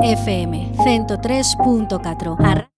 FM 103.4.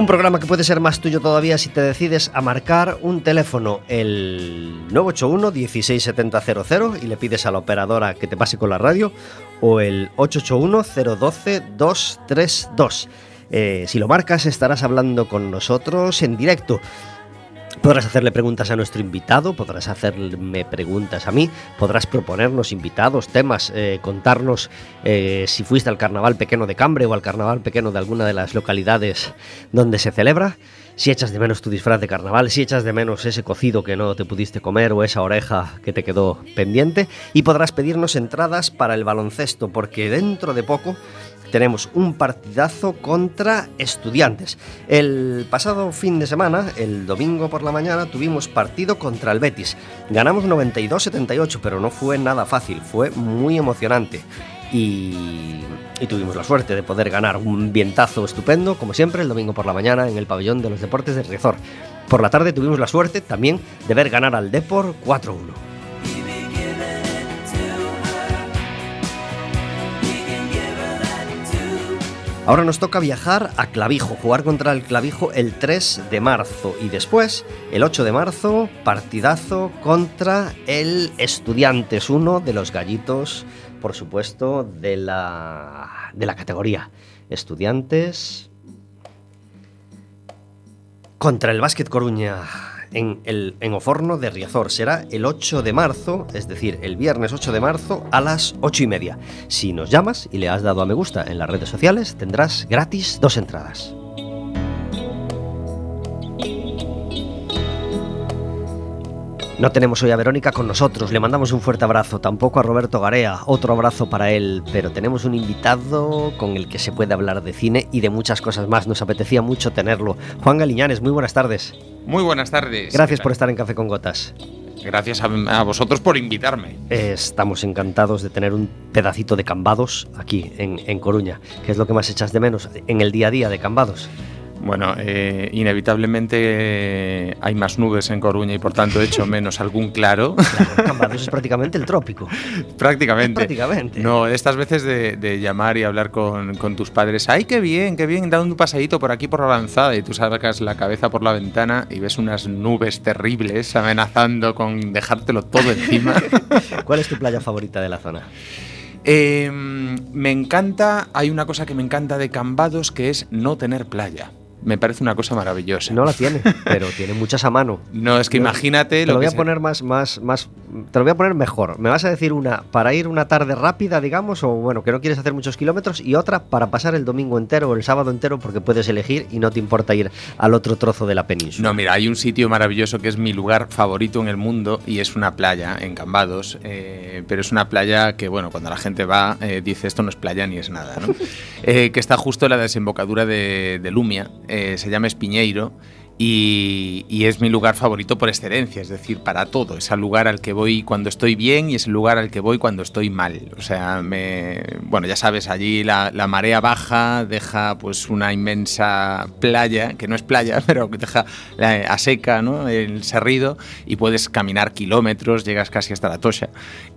Un programa que puede ser más tuyo todavía si te decides a marcar un teléfono, el 981 16700 y le pides a la operadora que te pase con la radio, o el 881 012 232. si lo marcas estarás hablando con nosotros en directo. Podrás hacerle preguntas a nuestro invitado, podrás hacerme preguntas a mí, podrás proponernos invitados, temas, eh, contarnos eh, si fuiste al carnaval pequeño de Cambre o al carnaval pequeño de alguna de las localidades donde se celebra, si echas de menos tu disfraz de carnaval, si echas de menos ese cocido que no te pudiste comer o esa oreja que te quedó pendiente, y podrás pedirnos entradas para el baloncesto, porque dentro de poco tenemos un partidazo contra estudiantes. El pasado fin de semana, el domingo por la mañana, tuvimos partido contra el Betis. Ganamos 92-78, pero no fue nada fácil, fue muy emocionante. Y, tuvimos la suerte de poder ganar un vientazo estupendo, como siempre, el domingo por la mañana en el pabellón de los deportes de Riazor. Por la tarde tuvimos la suerte también de ver ganar al Depor 4-1. Ahora nos toca viajar a Clavijo, jugar contra el Clavijo el 3 de marzo y después, el 8 de marzo, partidazo contra el Estudiantes, uno de los gallitos, por supuesto, de la, de la categoría. Estudiantes contra el Básquet Coruña en, el, en Oforno de Riazor. Será el 8 de marzo, es decir, el viernes 8 de marzo a las 8 y media. Si nos llamas y le has dado a me gusta en las redes sociales, tendrás gratis dos entradas. No tenemos hoy a Verónica con nosotros, le mandamos un fuerte abrazo, tampoco a Roberto Garea, otro abrazo para él, pero tenemos un invitado con el que se puede hablar de cine y de muchas cosas más, nos apetecía mucho tenerlo. Juan Galiñanes, muy buenas tardes. Muy buenas tardes. Gracias por estar en Café con Gotas. Gracias a, vosotros por invitarme. Estamos encantados de tener un pedacito de Cambados aquí en, en Coruña. ¿Qué es lo que más echas de menos en el día a día de Cambados? Bueno, eh, inevitablemente hay más nubes en Coruña y por tanto he hecho menos algún claro. Claro, Cambados es prácticamente el trópico. prácticamente. Prácticamente. No, estas veces de, de llamar y hablar con, con, tus padres, ¡ay, qué bien, qué bien! Da un paseíto por aquí por la avanzada y tú sacas la cabeza por la ventana y ves unas nubes terribles amenazando con dejártelo todo encima. ¿Cuál es tu playa favorita de la zona? Eh, me encanta, hay una cosa que me encanta de Cambados que es no tener playa. Me parece una cosa maravillosa. No la tiene, pero tiene muchas a mano. No, es que Yo imagínate Te lo lo voy que a poner más, más, más. Te lo voy a poner mejor. Me vas a decir una para ir una tarde rápida, digamos, o bueno, que no quieres hacer muchos kilómetros, y otra para pasar el domingo entero o el sábado entero, porque puedes elegir y no te importa ir al otro trozo de la península. No, mira, hay un sitio maravilloso que es mi lugar favorito en el mundo y es una playa en Cambados, eh, pero es una playa que, bueno, cuando la gente va, eh, dice esto no es playa ni es nada, ¿no? Eh, que está justo en la desembocadura de, de Lumia, eh, se llama Espiñeiro. Y, es mi lugar favorito por excelencia, es decir, para todo. Es el lugar al que voy cuando estoy bien y es el lugar al que voy cuando estoy mal. O sea, me, bueno, ya sabes, allí la, la marea baja deja pues una inmensa playa, que no es playa, pero que deja eh, a seca ¿no? el serrido y puedes caminar kilómetros, llegas casi hasta la Tosha.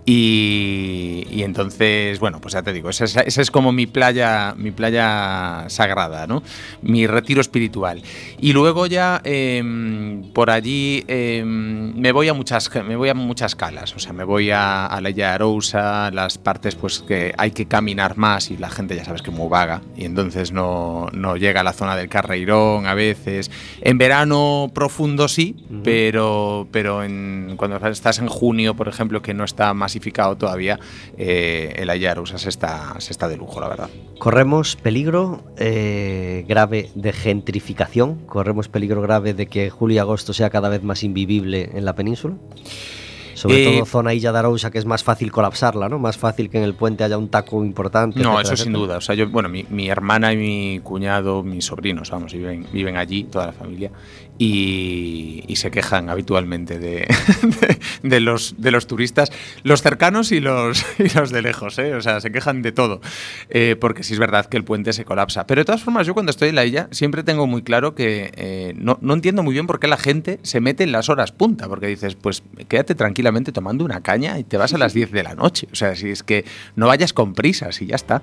Y, y entonces, bueno, pues ya te digo, esa, es- esa es como mi playa, mi playa sagrada, ¿no? Mi retiro espiritual. Y luego ya em, por allí em, me voy a muchas me voy a muchas calas, o sea, me voy a, a la Illa Arousa, las partes pues que hay que caminar más y la gente ya sabes que es muy vaga y entonces no, no llega a la zona del Carreirón a veces. En verano profundo sí, pero pero en, cuando estás en junio, por ejemplo, que no está masificado todavía, eh, el Arousa se está se está de lujo, la verdad. Corremos peligro eh, grave de gentrificación, corremos peligro grave de que julio y agosto sea cada vez más invivible en la península. Sobre Eh, todo zona Illa de Arousa, que es más fácil colapsarla, ¿no? Más fácil que en el puente haya un taco importante. No, etcétera, eso sin etcétera. duda. O sea, yo, bueno, mi, mi hermana y mi cuñado, mis sobrinos, vamos, viven, viven allí, toda la familia, y, se quejan habitualmente de, de, los, de los turistas, los cercanos y los, y los de lejos, ¿eh? O sea, se quejan de todo, eh, porque sí es verdad que el puente se colapsa. Pero de todas formas, yo cuando estoy en la isla siempre tengo muy claro que eh, no, no entiendo muy bien por qué la gente se mete en las horas punta, porque dices, pues quédate tranquilamente tomando una caña y te vas a las 10 de la noche. O sea, si es que no vayas con prisas y ya está.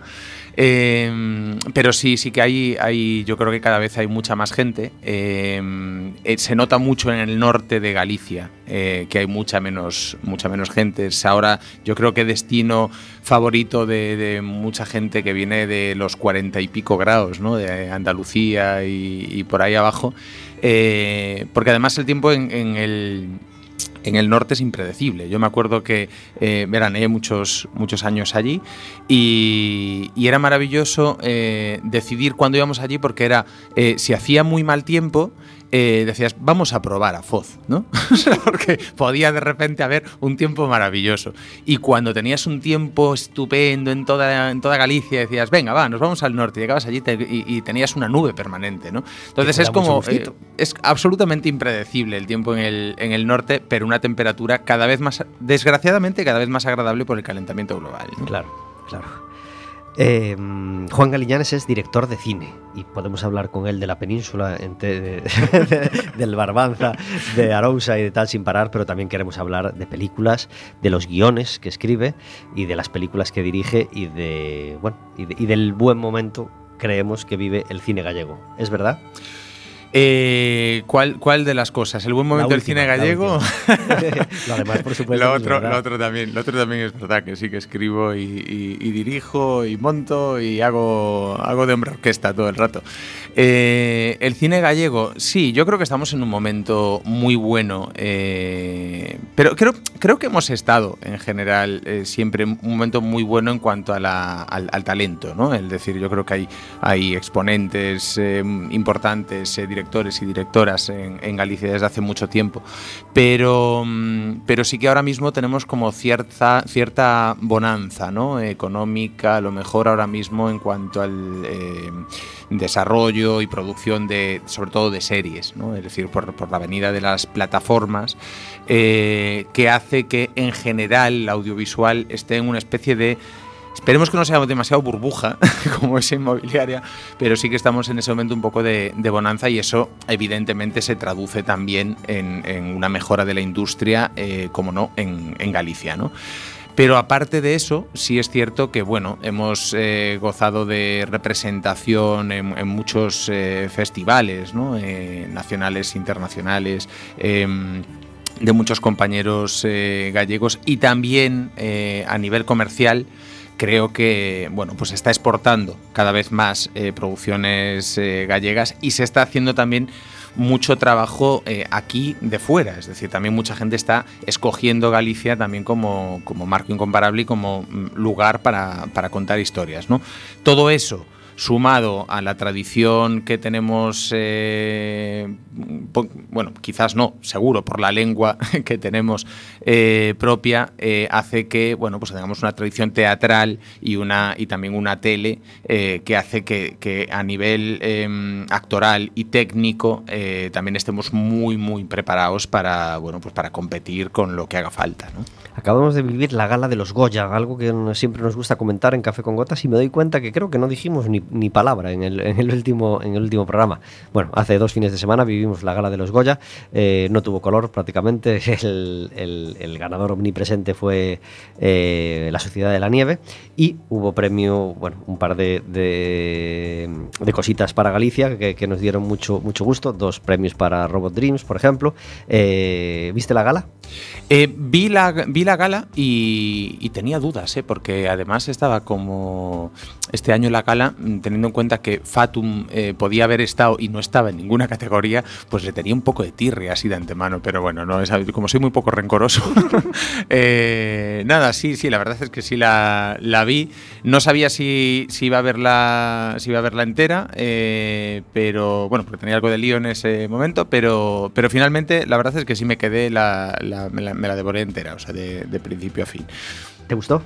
Eh, pero sí, sí que hay, hay, yo creo que cada vez hay mucha más gente. Eh, eh, se nota mucho en el norte de Galicia, eh, que hay mucha menos, mucha menos gente. Es ahora, yo creo que destino favorito de, mucha gente que viene de los cuarenta y pico grados, ¿no? De Andalucía y, por ahí abajo. Eh, porque además el tiempo en, el en el norte es impredecible. Yo me acuerdo que eh, veraneé muchos, muchos años allí y, era maravilloso eh, decidir cuándo íbamos allí porque era, eh, si hacía muy mal tiempo, eh, decías, vamos a probar a Foz, ¿no? Porque podía de repente haber un tiempo maravilloso. Y cuando tenías un tiempo estupendo en toda, en toda Galicia, decías, venga, va, nos vamos al norte. Y llegabas allí te- y, y tenías una nube permanente, ¿no? Entonces es como... eh, es absolutamente impredecible el tiempo en el, en el norte, pero una temperatura cada vez más, desgraciadamente, cada vez más agradable por el calentamiento global. ¿no? Claro, claro. Eh, Juan Galiñanes es director de cine y podemos hablar con él de la península, de- de- del Barbanza, de Arousa y de tal sin parar, pero también queremos hablar de películas, de los guiones que escribe y de las películas que dirige y de bueno y, y del buen momento creemos que vive el cine gallego. ¿Es verdad? Eh, ¿cuál, ¿Cuál de las cosas? ¿El buen momento del cine gallego? última. lo demás, por supuesto. Lo que es otro, verdad. lo otro también, lo otro también es verdad que sí que escribo y, y- y dirijo y monto y hago, hago de hombre orquesta todo el rato. Eh, el cine gallego, sí, yo creo que estamos en un momento muy bueno, eh, pero creo, creo que hemos estado en general eh, siempre en un momento muy bueno en cuanto al, al talento, ¿no? Es decir, yo creo que hay, hay exponentes importantes, directores y directoras en, en Galicia desde hace mucho tiempo, pero, mm, pero sí que ahora mismo tenemos como cierta, cierta bonanza ¿no? económica, a lo mejor ahora mismo en cuanto al eh, y producción de, sobre todo de series, es decir, por, por la venida de las plataformas, eh, que hace que en general el audiovisual esté en una especie de Esperemos que no sea demasiado burbuja como esa inmobiliaria, pero sí que estamos en ese momento un poco de, bonanza y eso evidentemente se traduce también en, una mejora de la industria, eh, como no, en, Galicia. ¿no? Pero aparte de eso, sí es cierto que bueno, hemos eh, gozado de representación en, muchos eh, festivales, ¿no? nacionales, internacionales em, de muchos compañeros gallegos y también a nivel comercial creo que bueno, pues está exportando cada vez más eh, producciones eh, gallegas y se está haciendo también mucho trabajo eh, aquí de fuera. Es decir, también mucha gente está escogiendo Galicia también como, como marco incomparable y como mm, lugar para, para contar historias. ¿no? Todo eso sumado a la tradición que tenemos, eh, bueno, quizás no, seguro, por la lengua que tenemos eh, propia, eh, hace que, bueno, pues tengamos una tradición teatral y, una, y también una tele que hace que, a nivel em, actoral y técnico también estemos muy, muy preparados para, bueno, pues para competir con lo que haga falta, Acabamos de vivir la gala de los Goya, algo que siempre nos gusta comentar en Café con Gotas y me doy cuenta que creo que no dijimos ni, ni palabra en el, en el, último, en el último programa. Bueno, hace dos fines de semana vivimos la gala de los Goya, eh, no tuvo color prácticamente, el, el, ganador omnipresente fue eh, La Sociedad de la Nieve y hubo premio, bueno, un par de, de, cositas para Galicia que, nos dieron mucho, mucho gusto, dos premios para Robot Dreams, por ejemplo. Eh, ¿Viste la gala? Vi, la, vi la gala y, tenía dudas, ¿eh? porque además estaba como este año la gala, mm, teniendo en cuenta que Fatum eh, podía haber estado y no estaba en ninguna categoría, pues le tenía un poco de tirre así de antemano, pero bueno, no es, como soy muy poco rencoroso. Eh, nada, sí, sí, la verdad es que sí la, vi. No sabía si, si, iba a verla, si iba a verla entera, eh, pero bueno, porque tenía algo de lío en ese momento, pero, pero finalmente la verdad es que sí me quedé, me, la, devoré entera, o sea, de principio a fin. ¿Te gustó?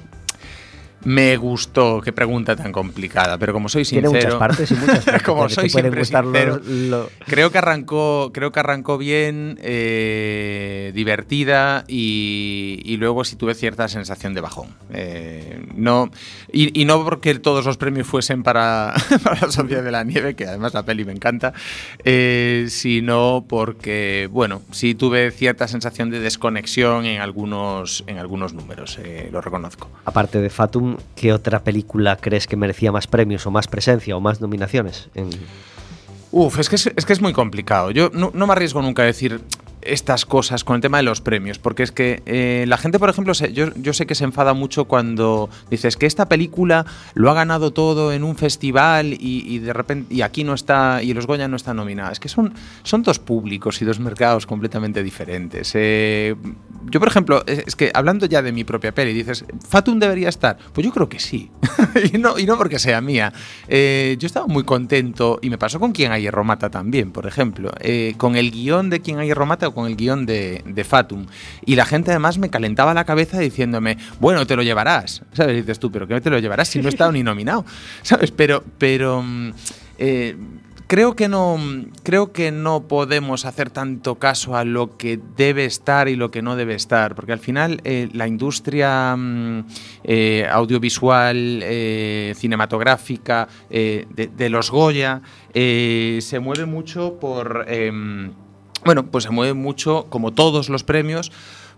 Me gustó, qué pregunta tan complicada, pero como soy sincero, Tiene muchas partes y muchas partes como soy siempre sincero, creo que arrancó, creo que arrancó bien, eh, divertida y, luego sí tuve cierta sensación de bajón. Eh, no y, no porque todos los premios fuesen para, para, la Sociedad de la Nieve, que además la peli me encanta, eh, sino porque bueno, sí tuve cierta sensación de desconexión en algunos en algunos números, lo reconozco. Aparte de Fatum ¿qué otra película crees que merecía más premios o más presencia o más nominaciones? Uf, es que es, muy complicado. Yo no me arriesgo nunca a decir estas cosas con el tema de los premios, porque es que eh, la gente, por ejemplo, yo, yo, sé que se enfada mucho cuando dices que esta película lo ha ganado todo en un festival y, de repente y aquí no está y los Goya no están nominadas. Es que son, son dos públicos y dos mercados completamente diferentes. Eh, yo, por ejemplo, es que hablando ya de mi propia peli, dices, Fatum debería estar. Pues yo creo que sí. y, no, y no porque sea mía. Eh, yo estaba muy contento y me pasó con Quien hay hierro mata también, por ejemplo. con el guion de Quien hay hierro mata con el guion de, Fatum. Y la gente además me calentaba la cabeza diciéndome, bueno, te lo llevarás. ¿Sabes? dices tú, pero ¿qué te lo llevarás si no he estado ni nominado? ¿Sabes? Pero, pero mm, eh, creo que no creo que no podemos hacer tanto caso a lo que debe estar y lo que no debe estar porque al final eh, la industria mm, eh, audiovisual cinematográfica de, los Goya se mueve mucho por em, bueno, pues se mueve mucho, como todos los premios,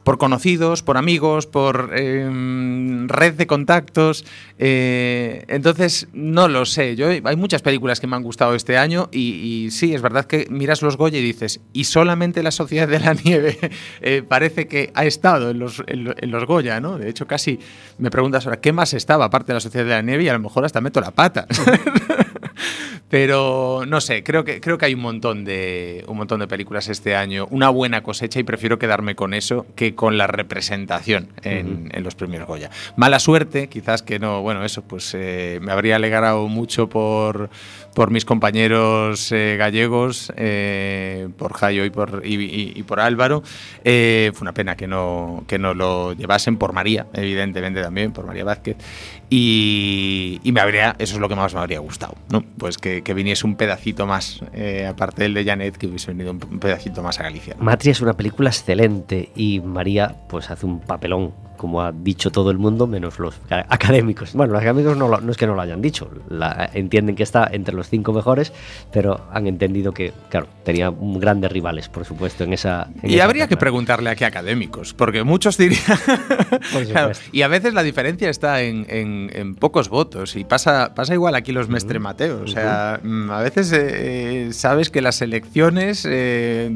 por conocidos, por amigos, por em, red de contactos. Eh, entonces, no lo sé. Yo, hay muchas películas que me han gustado este año y, sí, es verdad que miras los Goya y dices, y solamente la Sociedad de la Nieve eh, parece que ha estado en los, en, los Goya, ¿no? De hecho, casi me preguntas ahora, ¿qué más estaba aparte de la Sociedad de la Nieve? Y a lo mejor hasta meto la pata. Pero no sé, creo que, creo que hay un montón, de, un montón de películas este año, una buena cosecha y prefiero quedarme con eso que con la representación en, los premios Goya. Mala suerte, quizás que no, bueno, eso pues eh, me habría alegrado mucho por, por mis compañeros eh, gallegos, eh, por Jayo y por, y, por Álvaro. fue una pena que no, que no lo llevasen, por María, evidentemente también, por María Vázquez. Y, me habría, eso es lo que más me habría gustado, ¿no? Pues que, viniese un pedacito más, eh, aparte del de Janet, que hubiese venido un, pedacito más a Galicia. Matria es una película excelente y María pues hace un papelón como ha dicho todo el mundo, menos los académicos. Bueno, los académicos no, no es que no lo hayan dicho, la, entienden que está entre los cinco mejores, pero han entendido que, claro, tenía grandes rivales, por supuesto, en esa... y habría que preguntarle a qué académicos, porque muchos dirían... y a veces la diferencia está en, en, pocos votos, y pasa, pasa igual aquí los Mestre Mateo. O sea, mm, a veces eh, sabes que las elecciones eh,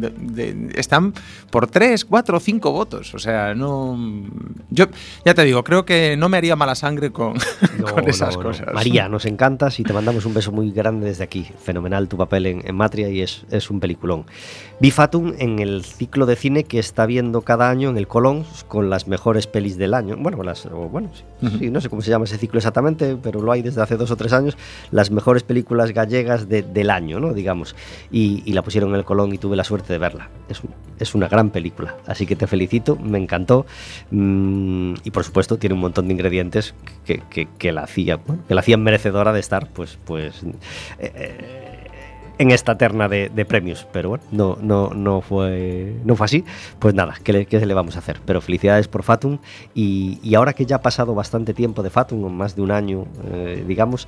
están por tres, cuatro o cinco votos. O sea, no yo ya te digo, creo que no me haría mala sangre con, esas cosas. María, nos encantas y te mandamos un beso muy grande desde aquí. Fenomenal tu papel en, Matria y es, es, un peliculón. Bifatum en el ciclo de cine que está viendo cada año en el Colón con las mejores pelis del año. Bueno, las, bueno sí, no sé cómo se llama ese ciclo exactamente, pero lo hay desde hace dos o tres años. Las mejores películas gallegas del año, ¿no? digamos. Y, la pusieron en el Colón y tuve la suerte de verla. Es, es una gran película, así que te felicito, me encantó. Mm, y por supuesto tiene un montón de ingredientes que, que, la, hacía, que la hacían merecedora de estar pues, pues, eh, eh, en esta terna de, premios. Pero bueno, no, no, no, fue, no fue así. Pues nada, ¿qué le, qué le vamos a hacer? Pero felicidades por Fatum. Y, y, ahora que ya ha pasado bastante tiempo de Fatum, más de un año, eh, digamos,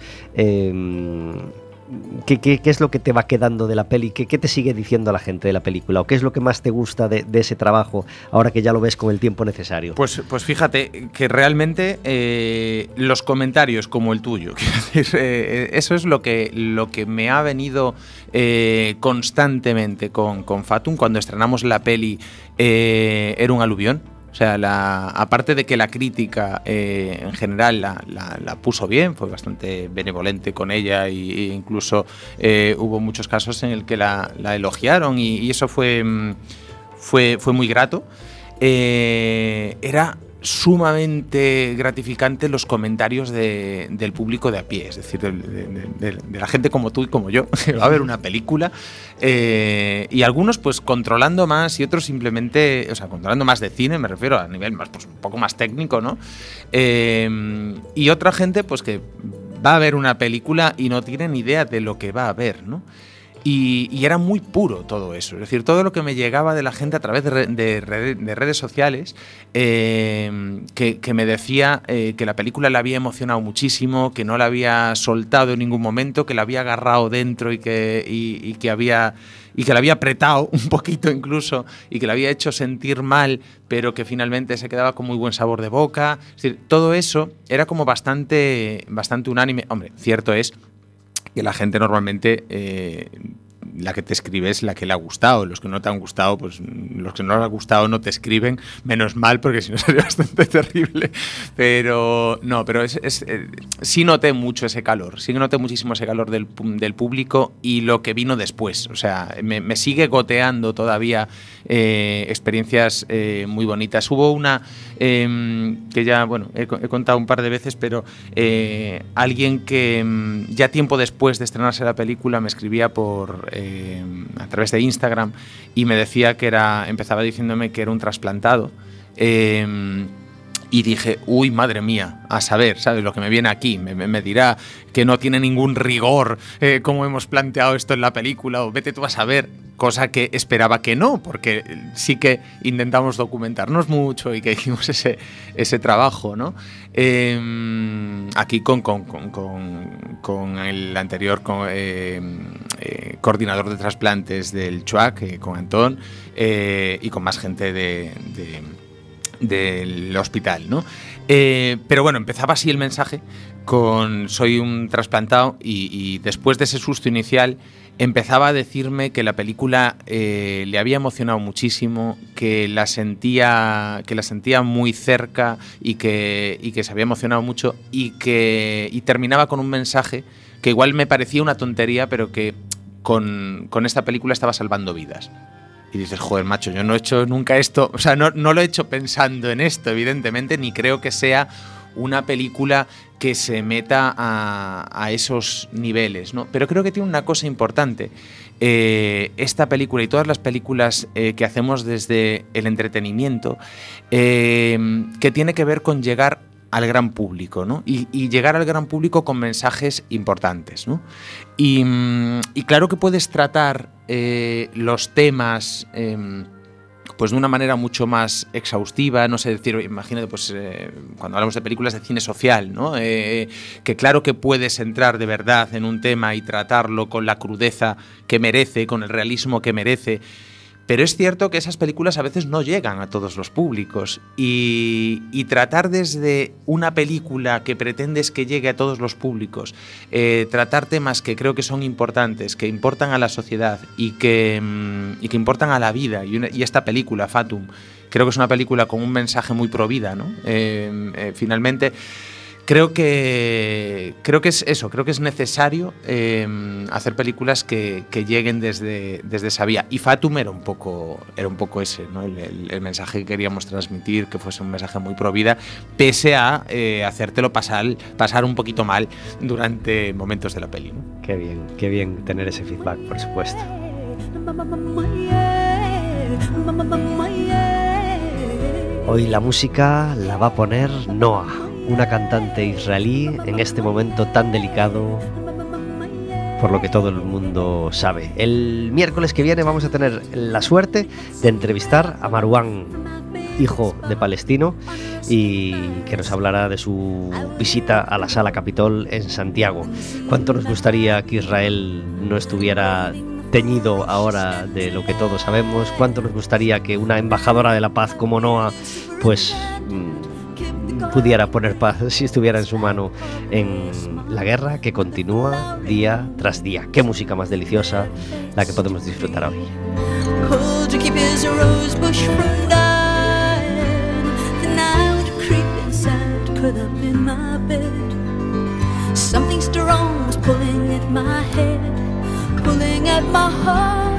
¿Qué, es lo que te va quedando de la peli? ¿Qué, ¿Qué, te sigue diciendo la gente de la película? ¿O qué es lo que más te gusta de, ese trabajo ahora que ya lo ves con el tiempo necesario? Pues, pues fíjate que realmente eh, los comentarios como el tuyo, eh, eso es lo que, lo que me ha venido eh, constantemente con, con Fatum. Cuando estrenamos la peli era un aluvión o sea, la, aparte de que la crítica eh, en general la, puso bien, fue bastante benevolente con ella e, incluso eh, hubo muchos casos en el que la, elogiaron y, eso fue, mm, fue, fue muy grato. Eh, era sumamente gratificante los comentarios del público de a pie, es decir, de, la gente como tú y como yo, que va a ver una película, eh, y algunos pues controlando más y otros simplemente, o sea, controlando más de cine, me refiero a nivel más, pues un poco más técnico, ¿no? Eh, y otra gente pues que va a ver una película y no tiene ni idea de lo que va a ver, ¿no? Y, era muy puro todo eso. Es decir, todo lo que me llegaba de la gente a través de, redes sociales, eh, que, me decía eh, que la película le había emocionado muchísimo, que no la había soltado en ningún momento, que la había agarrado dentro y que, que había y que la había apretado un poquito incluso y que la había hecho sentir mal, pero que finalmente se quedaba con muy buen sabor de boca. Es decir, todo eso era como bastante, bastante unánime. Hombre, cierto es que la gente normalmente eh, la que te escribe es la que le ha gustado. Los que no te han gustado, pues los que no les ha gustado no te escriben, menos mal, porque si no sería bastante terrible. Pero no, pero es, eh, sí noté mucho ese calor, sí noté muchísimo ese calor del, del público y lo que vino después. O sea, me, sigue goteando todavía eh, experiencias eh, muy bonitas. Hubo una em, que ya, bueno, he, contado un par de veces, pero alguien que em, ya tiempo después de estrenarse la película me escribía por eh, a través de Instagram y me decía que era, empezaba diciéndome que era un trasplantado. Eh, y dije, uy, madre mía, a saber, ¿sabes? Lo que me viene aquí, me, dirá que no tiene ningún rigor eh, como hemos planteado esto en la película, o vete tú a saber, cosa que esperaba que no, porque sí que intentamos documentarnos mucho y que hicimos ese, ese trabajo, ¿no? Em, aquí con, con, con, con, el anterior em, eh, coordinador de trasplantes del CHUAC, eh, con Antón, y con más gente de del hospital, ¿no? Eh, pero bueno, empezaba así el mensaje con soy un trasplantado y, después de ese susto inicial empezaba a decirme que la película eh, le había emocionado muchísimo, que la sentía, que la sentía muy cerca y que, y que se había emocionado mucho y que y terminaba con un mensaje que igual me parecía una tontería, pero que con, con esta película estaba salvando vidas y dices, joder, macho, yo no he hecho nunca esto, o sea, no, no lo he hecho pensando en esto, evidentemente, ni creo que sea una película que se meta a, esos niveles, ¿no? Pero creo que tiene una cosa importante. Eh, esta película y todas las películas eh, que hacemos desde el entretenimiento, eh, que tiene que ver con llegar al gran público, ¿no? Y, llegar al gran público con mensajes importantes, ¿no? Y, mm, claro que puedes tratar eh, los temas em, pues de una manera mucho más exhaustiva, no sé decir, imagínate, pues eh, cuando hablamos de películas de cine social, ¿no? Eh, que claro que puedes entrar de verdad en un tema y tratarlo con la crudeza que merece, con el realismo que merece. Pero es cierto que esas películas a veces no llegan a todos los públicos y, tratar desde una película que pretendes que llegue a todos los públicos, eh, tratar temas que creo que son importantes, que importan a la sociedad y que, mm, importan a la vida, y, esta película, Fatum, creo que es una película con un mensaje muy pro vida, ¿no? Eh, eh, finalmente creo que creo que es eso, creo que es necesario em, hacer películas que, lleguen desde, desde esa vía. Y Fatum era un poco, era un poco ese, ¿no? el, mensaje que queríamos transmitir, que fuese un mensaje muy pro vida, pese a eh, hacértelo pasar, pasar un poquito mal durante momentos de la peli. Qué bien, qué bien tener ese feedback, por supuesto. Hoy la música la va a poner Noah una cantante israelí en este momento tan delicado por lo que todo el mundo sabe. El miércoles que viene vamos a tener la suerte de entrevistar a Marwan, hijo de palestino, y que nos hablará de su visita a la Sala Capitol en Santiago. ¿Cuánto nos gustaría que Israel no estuviera teñido ahora de lo que todos sabemos? ¿Cuánto nos gustaría que una embajadora de la paz como Noah, pues mm, pudiera poner paz si estuviera en su mano en la guerra que continúa día tras día. Qué música más deliciosa la que podemos disfrutar hoy. Pulling at my head, pulling at my heart,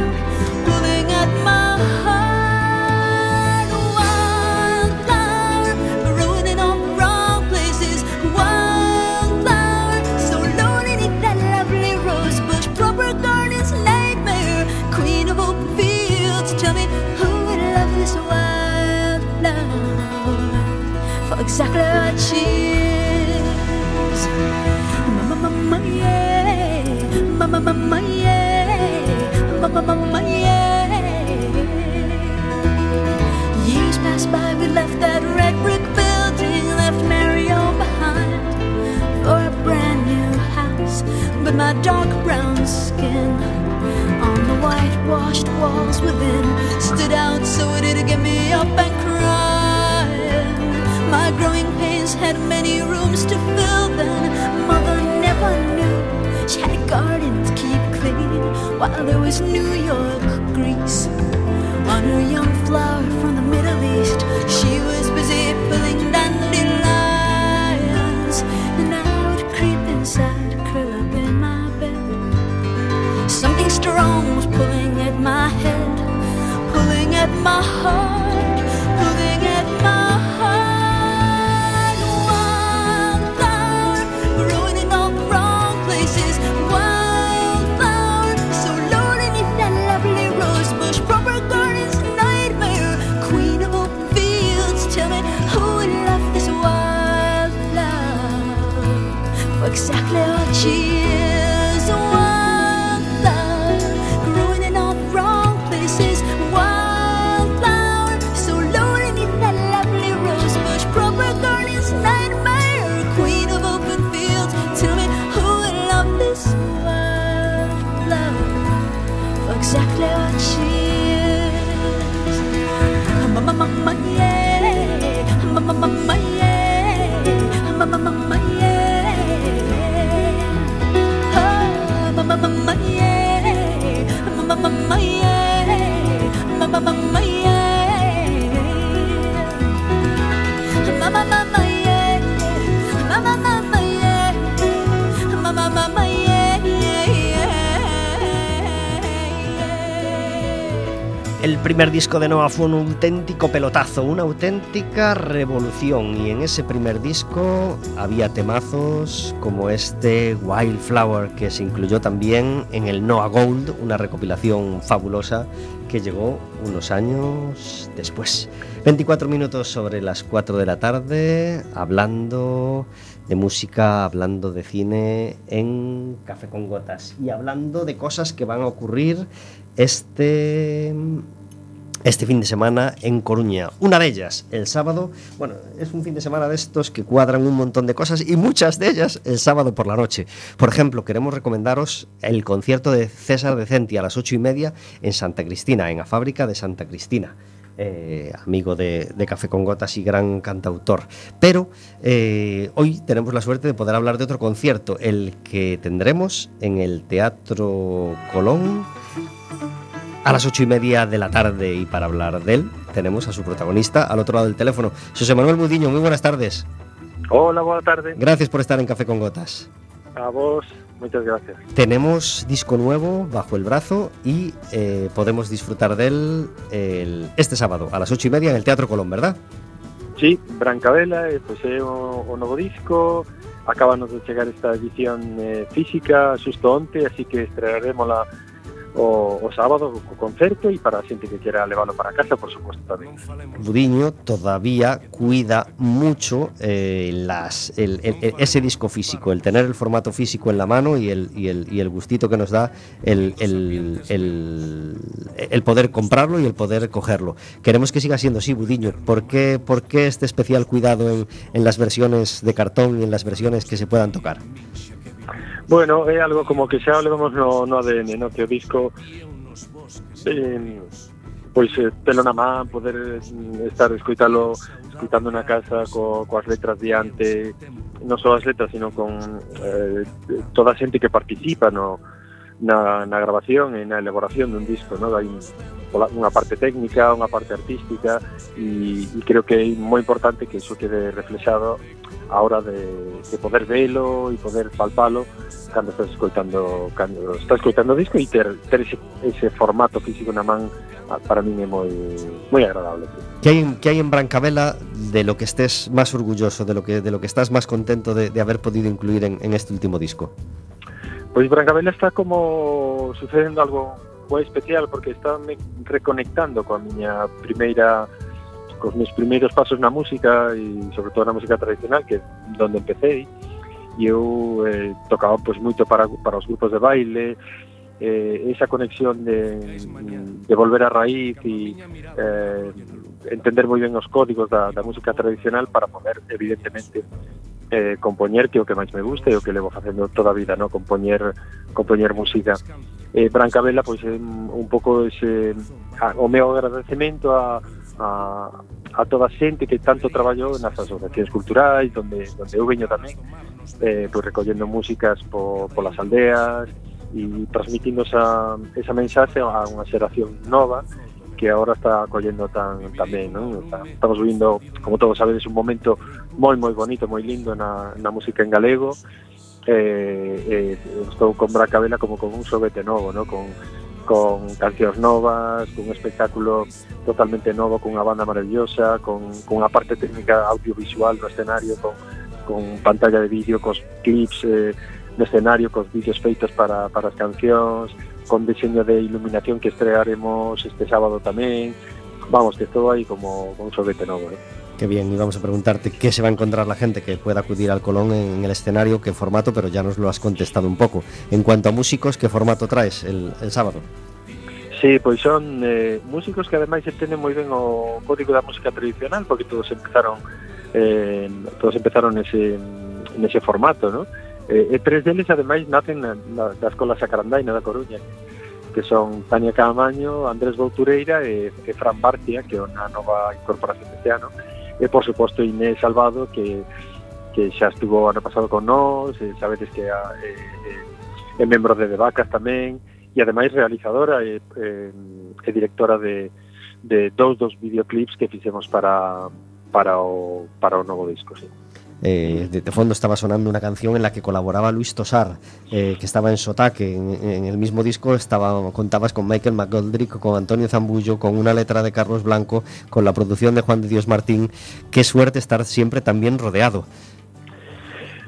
Years passed by, we left that red brick building, left Marion behind for a brand new house. But my dark brown skin on the whitewashed walls within stood out so it did get me up and my growing pains had many rooms to fill then. While there was New York Greece. On her young flower from the Middle East, she was busy pulling dandelions. And I would creep inside, curl up in my bed. Something strong was pulling at my head, pulling at my heart, primer disco de Noah fue un auténtico pelotazo, una auténtica revolución y en ese primer disco había temazos como este Wildflower que se incluyó también en el Noah Gold, una recopilación fabulosa que llegó unos años después. 24 minutos sobre las 4 de la tarde hablando de música, hablando de cine en Café con Gotas y hablando de cosas que van a ocurrir este este fin de semana en Coruña. Una de ellas, el sábado, bueno, es un fin de semana de estos que cuadran un montón de cosas y muchas de ellas el sábado por la noche. Por ejemplo, queremos recomendaros el concierto de César Decenti a las ocho y media en Santa Cristina, en la fábrica de Santa Cristina. Eh, amigo de, Café con Gotas y gran cantautor. Pero eh, hoy tenemos la suerte de poder hablar de otro concierto, el que tendremos en el Teatro Colón a las ocho y media de la tarde. Y para hablar de él, tenemos a su protagonista al otro lado del teléfono, José Manuel Mudiño. Muy buenas tardes. Hola, buenas tardes. Gracias por estar en Café con Gotas. A vos, muchas gracias. Tenemos disco nuevo bajo el brazo y eh, podemos disfrutar de él el, este sábado a las ocho y media en el Teatro Colón, ¿verdad? Sí, Brancavela, eh, pues é o, o novo disco, acabanos de chegar esta edición eh, física onte, así que estrenaremos la o, o sábado co concerto e para a xente que quera leválo para casa, por suposto, tamén. Budiño todavía cuida mucho eh, las, el, ese disco físico, el tener el formato físico en la mano y el, y el, y el gustito que nos da el, el, poder comprarlo y el poder cogerlo. Queremos que siga siendo así, Budiño. ¿Por qué, por qué este especial cuidado en, en las versiones de cartón y en las versiones que se puedan tocar? Bueno, é algo como que xa levamos no, no ADN, no? que o disco eh, pois eh, telo na man, poder mm, estar escoitalo escoitando na casa co, coas letras diante, non só as letras, sino con eh, toda a xente que participa no, na, na grabación e na elaboración dun disco, non? Hai pola, unha parte técnica, unha parte artística e, e creo que é moi importante que iso quede reflexado a hora de, de poder velo e poder palpalo cando estás escoitando cando estás escoitando o disco e ter, ter ese, ese formato físico na man para min é moi moi agradable. Que hai que hai en Brancabela de lo que estés máis orgulloso, de lo que de lo que estás máis contento de, de haber podido incluir en, en este último disco? Pois Brancabela está como sucedendo algo moi especial porque estaba me reconectando coa miña primeira cos meus primeiros pasos na música e sobre todo na música tradicional que donde empecé. E eu eh, tocaba pois moito para, para os grupos de baile eh, esa conexión de, de volver a raíz e eh, entender moi ben os códigos da, da música tradicional para poder, evidentemente, eh, compoñer que é o que máis me gusta e o que levo facendo toda a vida, no? compoñer, compoñer música. Eh, Brancabela, pois, é un pouco ese, a, o meu agradecemento a, a, a toda a xente que tanto traballou nas asociacións culturais, onde, onde eu veño tamén, eh, pois, recollendo músicas po, polas aldeas, e transmitindo esa, esa mensaxe a unha xeración nova que agora está collendo tan tamén, non? Estamos vivindo, como todos sabedes, un momento moi moi bonito, moi lindo na, na música en galego. Eh, eh, estou con Bracabela como con un sobete novo, non? Con con cancións novas, cun espectáculo totalmente novo, cunha banda maravillosa, con, con unha parte técnica audiovisual no escenario, con, con pantalla de vídeo, cos clips eh, no escenario, cos vídeos feitos para, para as cancións, con diseño de iluminación que estrearemos este sábado tamén. Vamos, que todo aí como un sobete novo, eh? Qué bien, y vamos a preguntarte qué se va a encontrar la gente que pueda acudir al Colón en el escenario, qué formato, pero ya nos lo has contestado un poco. En cuanto a músicos, ¿qué formato traes el, el sábado? Sí, pois son eh, músicos que ademais entenden moi ben o código da música tradicional porque todos empezaron eh, todos empezaron nese, nese formato, ¿no? E, e tres deles, ademais, nacen na, na, da Escola Sacarandaina da Coruña, que son Tania Camaño, Andrés Boutureira e, e Fran Barcia, que é unha nova incorporación deste ano, e, por suposto, Inés Salvado, que que xa estuvo ano pasado con nós, e sabedes que é, é, é membro de Devacas tamén, e ademais realizadora e, e, e directora de, de dous dos videoclips que fixemos para, para, o, para o novo disco, sí. Eh, de, de, fondo estaba sonando una canción en la que colaboraba Luis Tosar, eh, que estaba en Sotaque. En, en, el mismo disco estaba, contabas con Michael McGoldrick, con Antonio Zambullo, con una letra de Carlos Blanco, con la producción de Juan de Dios Martín. Qué suerte estar siempre tan bien rodeado.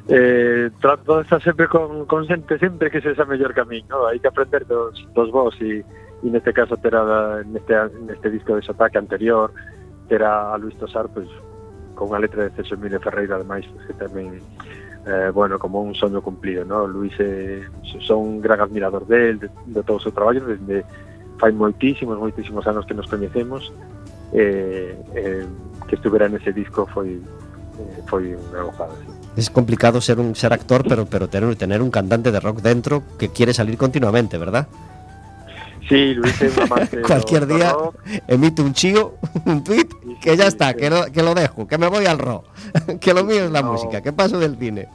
Eh, trato de estar sempre con, con xente sempre que se esa mellor camiño, ¿no? hai que aprender dos, dos vos e, e neste caso terá neste, neste disco de Sotaque anterior terá a Luis Tosar pues, con a letra de Celso Emilio Ferreira, ademais, que tamén eh, bueno, como un soño cumplido, ¿no? Luis eh, son un gran admirador del, de, de todo o seu traballo, desde fai moitísimos, moitísimos anos que nos coñecemos, eh, eh, que estuvera nese disco foi eh, foi unha gozada, sí. Es complicado ser un ser actor, pero pero tener, tener un cantante de rock dentro que quiere salir continuamente, ¿verdad? Sí, Luis un amante Cualquier día rock. emite un chío, un tweet, Sí, sí, que ya está, sí. que lo, que lo dejo, que me voy al rock, que lo mío es la No. música, que paso del cine.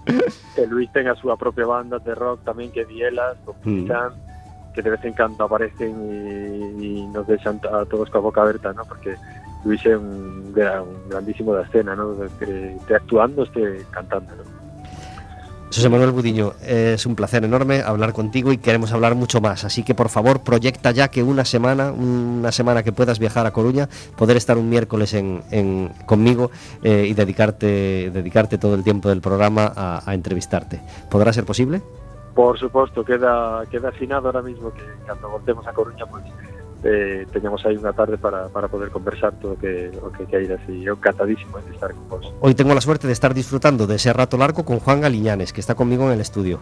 E Luis ten a súa propia banda de rock tamén que Dielas, con Mm. Que de vez en cando aparecen e nos deixan a todos coa boca aberta, ¿no? Porque Luis é un, gran, un grandísimo da escena, ¿no? Que este actuando, este cantando, ¿no? José Manuel Budiño, es un placer enorme hablar contigo y queremos hablar mucho más. Así que por favor, proyecta ya que una semana, una semana que puedas viajar a Coruña, poder estar un miércoles en, en- conmigo eh, y dedicarte, dedicarte todo el tiempo del programa a, entrevistarte. ¿Podrá ser posible? Por suposto, queda queda afinado ahora mismo que cando voltemos a Coruña, pois eh, teñamos aí unha tarde para, para poder conversar todo o que, o que e eu encantadísimo de estar con vos. Hoy tengo la suerte de estar disfrutando de ese rato largo con Juan Galiñanes, que está conmigo en el estudio.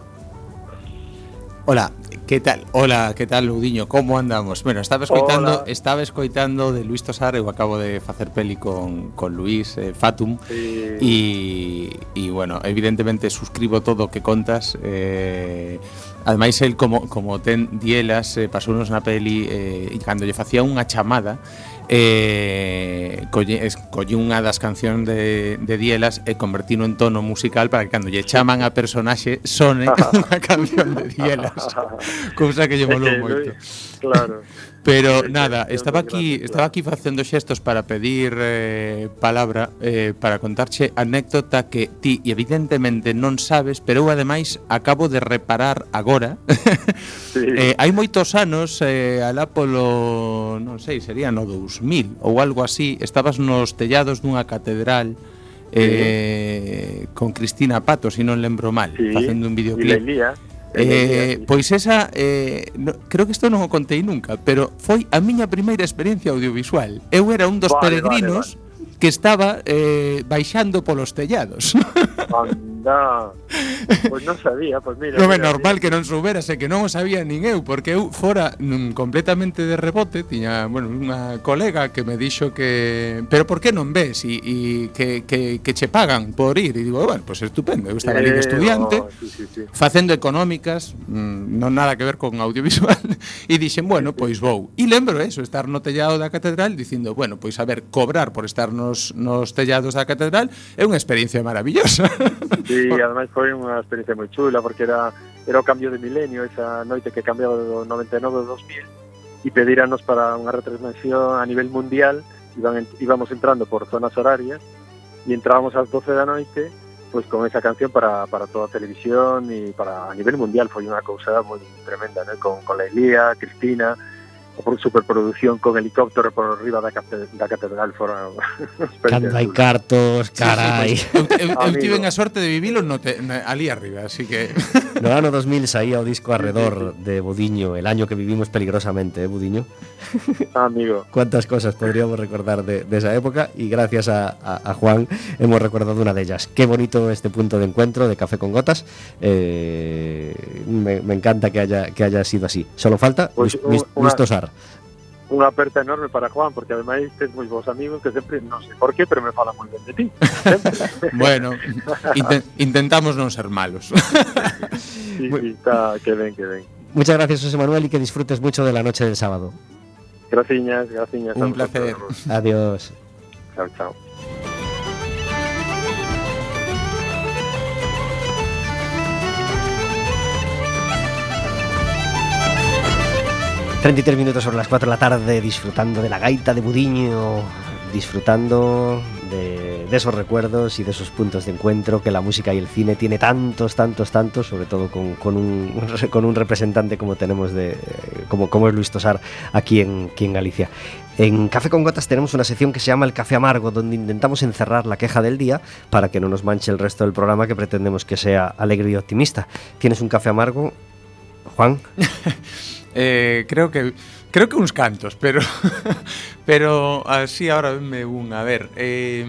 Hola, que tal? Hola, que tal, Udiño? Como andamos? Bueno, estaba escoitando, Hola. estaba escoitando de Luis Tosar, eu acabo de facer peli con, con Luis eh, Fatum, Sí, Y, y bueno, evidentemente suscribo todo que contas eh, Ademais, el como, como ten dielas eh, Pasounos na peli eh, E cando lle facía unha chamada eh, colle, colle unha das cancións de, de Dielas e convertino en tono musical para que cando lle chaman a personaxe sone unha canción de Dielas cousa que lle molou moito. claro. Pero nada, estaba aquí, estaba aquí facendo xestos para pedir eh, palabra eh, para contarche anécdota que ti evidentemente non sabes, pero eu ademais acabo de reparar agora. Sí. eh, hai moitos anos, eh, alá polo, non sei, sería no 2000 ou algo así, estabas nos tellados dunha catedral eh, con Cristina Pato, se si non lembro mal, sí. facendo un videoclip. E Eh, pois esa eh, no, creo que isto non o contei nunca, pero foi a miña primeira experiencia audiovisual. Eu era un dos vale, peregrinos que estaba eh, baixando polos tellados. Anda, pois non sabía, pois mira. Non é normal que non soubera, e que non o sabía nin eu, porque eu fora mm, completamente de rebote, tiña, bueno, unha colega que me dixo que, pero por que non ves e, e que, que, que che pagan por ir? E digo, bueno, pois pues estupendo, eu estaba ali de eh, estudiante, oh, sí, sí, sí. facendo económicas, mm, non nada que ver con audiovisual, e dixen, bueno, pois vou. E lembro eso, estar no tellado da catedral dicindo, bueno, pois a ver, cobrar por estar no nos, nos tellados da catedral, é unha experiencia maravillosa. Sí, ademais foi unha experiencia moi chula, porque era, era o cambio de milenio, esa noite que cambiaba do 99 ao 2000, e pedíranos para unha retransmisión a nivel mundial, iban, íbamos entrando por zonas horarias, e entrábamos ás 12 da noite, pois con esa canción para, para toda a televisión e para a nivel mundial foi unha cousa moi tremenda, né? con, con Leilía, Cristina, superproducción con helicóptero por arriba da, cate- da catedral fora Cando hai cartos, carai. eu, eu, eu Amigo. tive a sorte de vivilo no te, ali arriba, así que No ano 2000 saía o disco Arredor de Budiño, el año que vivimos peligrosamente, ¿eh, Budiño? amigo. Cuántas cosas podríamos recordar de, de esa época y gracias a, a- a Juan hemos recordado una de ellas. Qué bonito este punto de encuentro de Café con Gotas. Eh, me, me encanta que haya, que haya sido así. Solo falta Pues, Luis, Luis- una- Luis Tosar. unha aperta enorme para Juan, porque ademais tes moi vos amigos que sempre, non sei por qué, pero me falan moi ben de ti. Bueno, inten, intentamos non ser malos. sí, sí, está, que ben, que ben. Muchas gracias, José Manuel, y que disfrutes mucho de la noche del sábado. Graciñas, graciñas. Un placer. Adiós. Chao, chao. ...33 minutos sobre las 4 de la tarde disfrutando de la gaita de Budiño, disfrutando de, de esos recuerdos y de esos puntos de encuentro que la música y el cine tiene tantos, tantos, tantos, sobre todo con, con un, con un representante como tenemos de como, como es Luis Tosar aquí en, aquí en Galicia. En Café con Gotas tenemos una sección que se llama El Café Amargo, donde intentamos encerrar la queja del día para que no nos manche el resto del programa que pretendemos que sea alegre y optimista. ¿Tienes un café amargo, Juan? Eh, creo que creo que uns cantos, pero pero así agora venme un, a ver. Eh,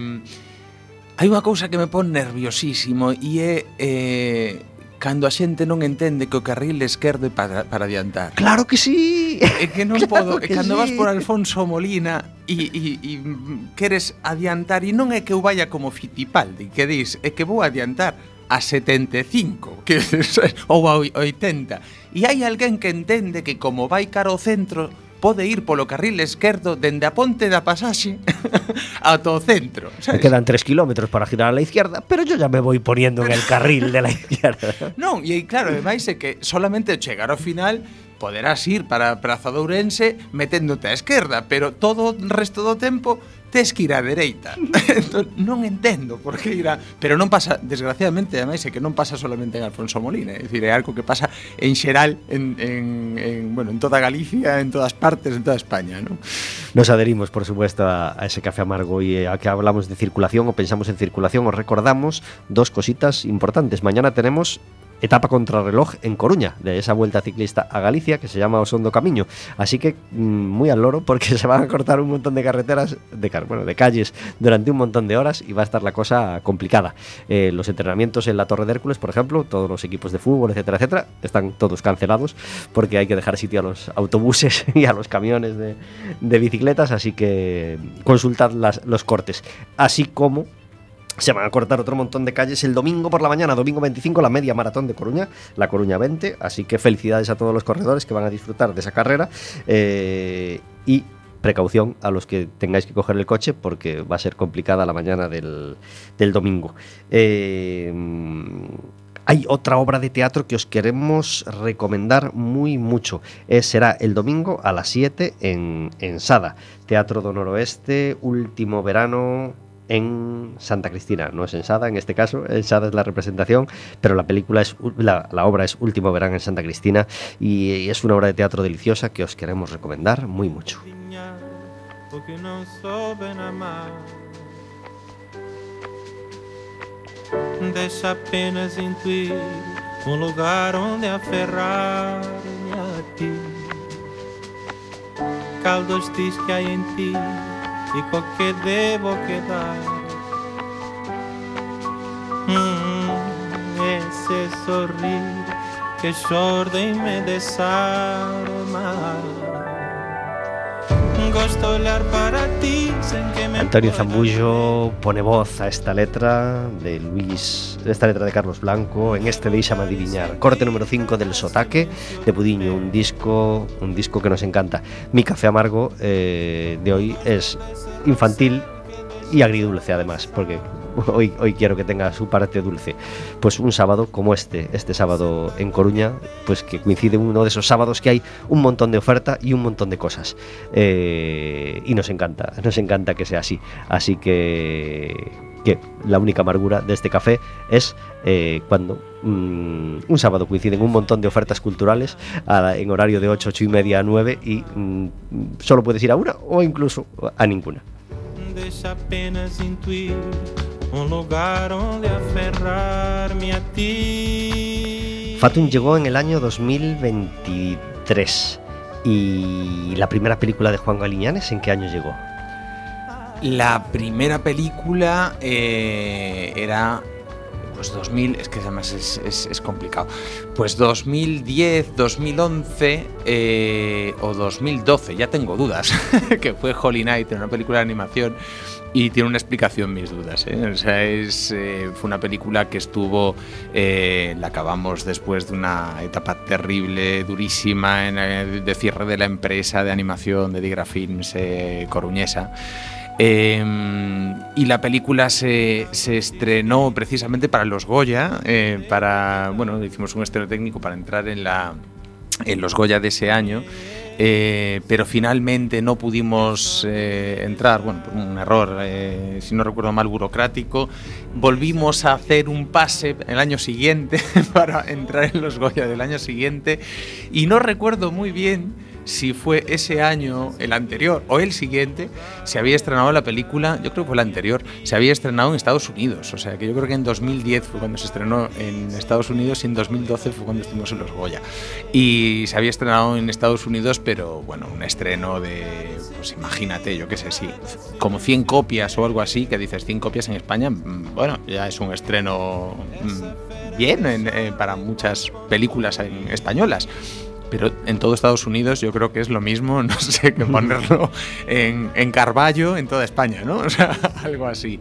hai unha cousa que me pon nerviosísimo e é eh, cando a xente non entende que o carril esquerdo é para, para adiantar. Claro que sí. É que non claro podo, que cando sí. vas por Alfonso Molina e, e, e queres adiantar e non é que eu vaya como Fitipaldi, que dis, é que vou adiantar a 75, que ou a 80. E hai alguén que entende que como vai cara ao centro, pode ir polo carril esquerdo dende a ponte da pasaxe ata o centro. ¿sabes? Me quedan 3 kilómetros para girar a la izquierda, pero yo ya me voy poniendo en el carril de la izquierda. non, e claro, ademais é que solamente chegar ao final poderás ir para Praza de Ourense meténdote á esquerda, pero todo o resto do tempo tes que ir á dereita. entón, non entendo por que ir a... Pero non pasa, desgraciadamente, ademais, é que non pasa solamente en Alfonso Molina, é dicir, é algo que pasa en xeral, en, en, en, bueno, en toda Galicia, en todas partes, en toda España, non? Nos aderimos, por supuesto, a, a ese café amargo e a que hablamos de circulación ou pensamos en circulación, os recordamos dos cositas importantes. Mañana tenemos etapa contrarreloj en Coruña, de esa vuelta ciclista a Galicia que se llama Osondo Camiño. Así que mm, muy al loro porque se van a cortar un montón de carreteras, de, bueno, de calles durante un montón de horas y va a estar la cosa complicada. Eh, los entrenamientos en la Torre de Hércules, por ejemplo, todos los equipos de fútbol, etcétera, etcétera, están todos cancelados porque hay que dejar sitio a los autobuses y a los camiones de, de bicicletas, así que consultad las- los cortes. Así como se van a cortar otro montón de calles el domingo por la mañana, domingo 25, la media maratón de Coruña, la Coruña 20. Así que felicidades a todos los corredores que van a disfrutar de esa carrera. eh, y precaución a los que tengáis que coger el coche porque va a ser complicada la mañana del, del domingo. Eh, hay otra obra de teatro que os queremos recomendar muy mucho. Eh, será el domingo a las 7 en, en Sada. Teatro do Noroeste, último verano en Santa Cristina. No es en Sada en este caso, en Sada es la representación, pero la película es la, la obra es Último verano en Santa Cristina y, es una obra de teatro deliciosa que os queremos recomendar muy mucho. Com que devo quedar. Hum, esse sorrir que chorda e me desarma. Antonio Zambullo pone voz a esta letra de Luis, esta letra de Carlos Blanco en este Deixame adiviñar, corte número 5 del Sotaque de Pudiño, un disco, un disco que nos encanta. Mi café amargo eh, de hoy es infantil y agridulce además, porque hoy, quiero que tenga su parte dulce. Pues un sábado como este, este sábado en Coruña, pues que coincide uno de esos sábados que hay un montón de oferta y un montón de cosas. Eh, y nos encanta, nos encanta que sea así. Así que, que la única amargura de este café es eh, cuando mm, un sábado coinciden un montón de ofertas culturales a- en horario de 8, 8 y media a 9 y mm, solo puedes ir a una o incluso a ninguna. Deixa apenas intuir um lugar onde aferrar-me a ti. Fatum llegó en el año 2023 y la primera película de Juan Galiñanes, ¿en qué año llegó? La primera película eh, era pues 2000, es que además es, es- es complicado. Pues 2010, 2011 eh, o 2012, ya tengo dudas, que fue Holy Night, una película de animación y tiene una explicación mis dudas. ¿eh? O sea, eh, fue una película que estuvo, eh, la acabamos después de una etapa terrible, durísima, en, de cierre de la empresa de animación de Digra Films coruñesa. Eh, y la película se, estrenó precisamente para los Goya, para, bueno, hicimos un estreno técnico para entrar en, la, en los Goya de ese año. Eh, pero finalmente no pudimos eh, entrar, bueno, por un error, eh, si no recuerdo mal, burocrático. Volvimos a hacer un pase el año siguiente para entrar en los Goya del año siguiente y no recuerdo muy bien si fue ese año, el anterior o el siguiente, se había estrenado la película, yo creo que fue el anterior, se había estrenado en Estados Unidos. O sea que yo creo que en 2010 fue cuando se estrenó en Estados Unidos y en 2012 fue cuando estuvimos en los Goya. Y se había estrenado en Estados Unidos, pero bueno, un estreno de, pues imagínate, yo qué sé, sí, como 100 copias o algo así, que dices 100 copias en España, mm, bueno, ya es un estreno mm, bien en- eh, para muchas películas en- españolas. Pero en todo Estados Unidos yo creo que es lo mismo, no sé, que ponerlo en, en Carballo en toda España, ¿no? O sea, algo así.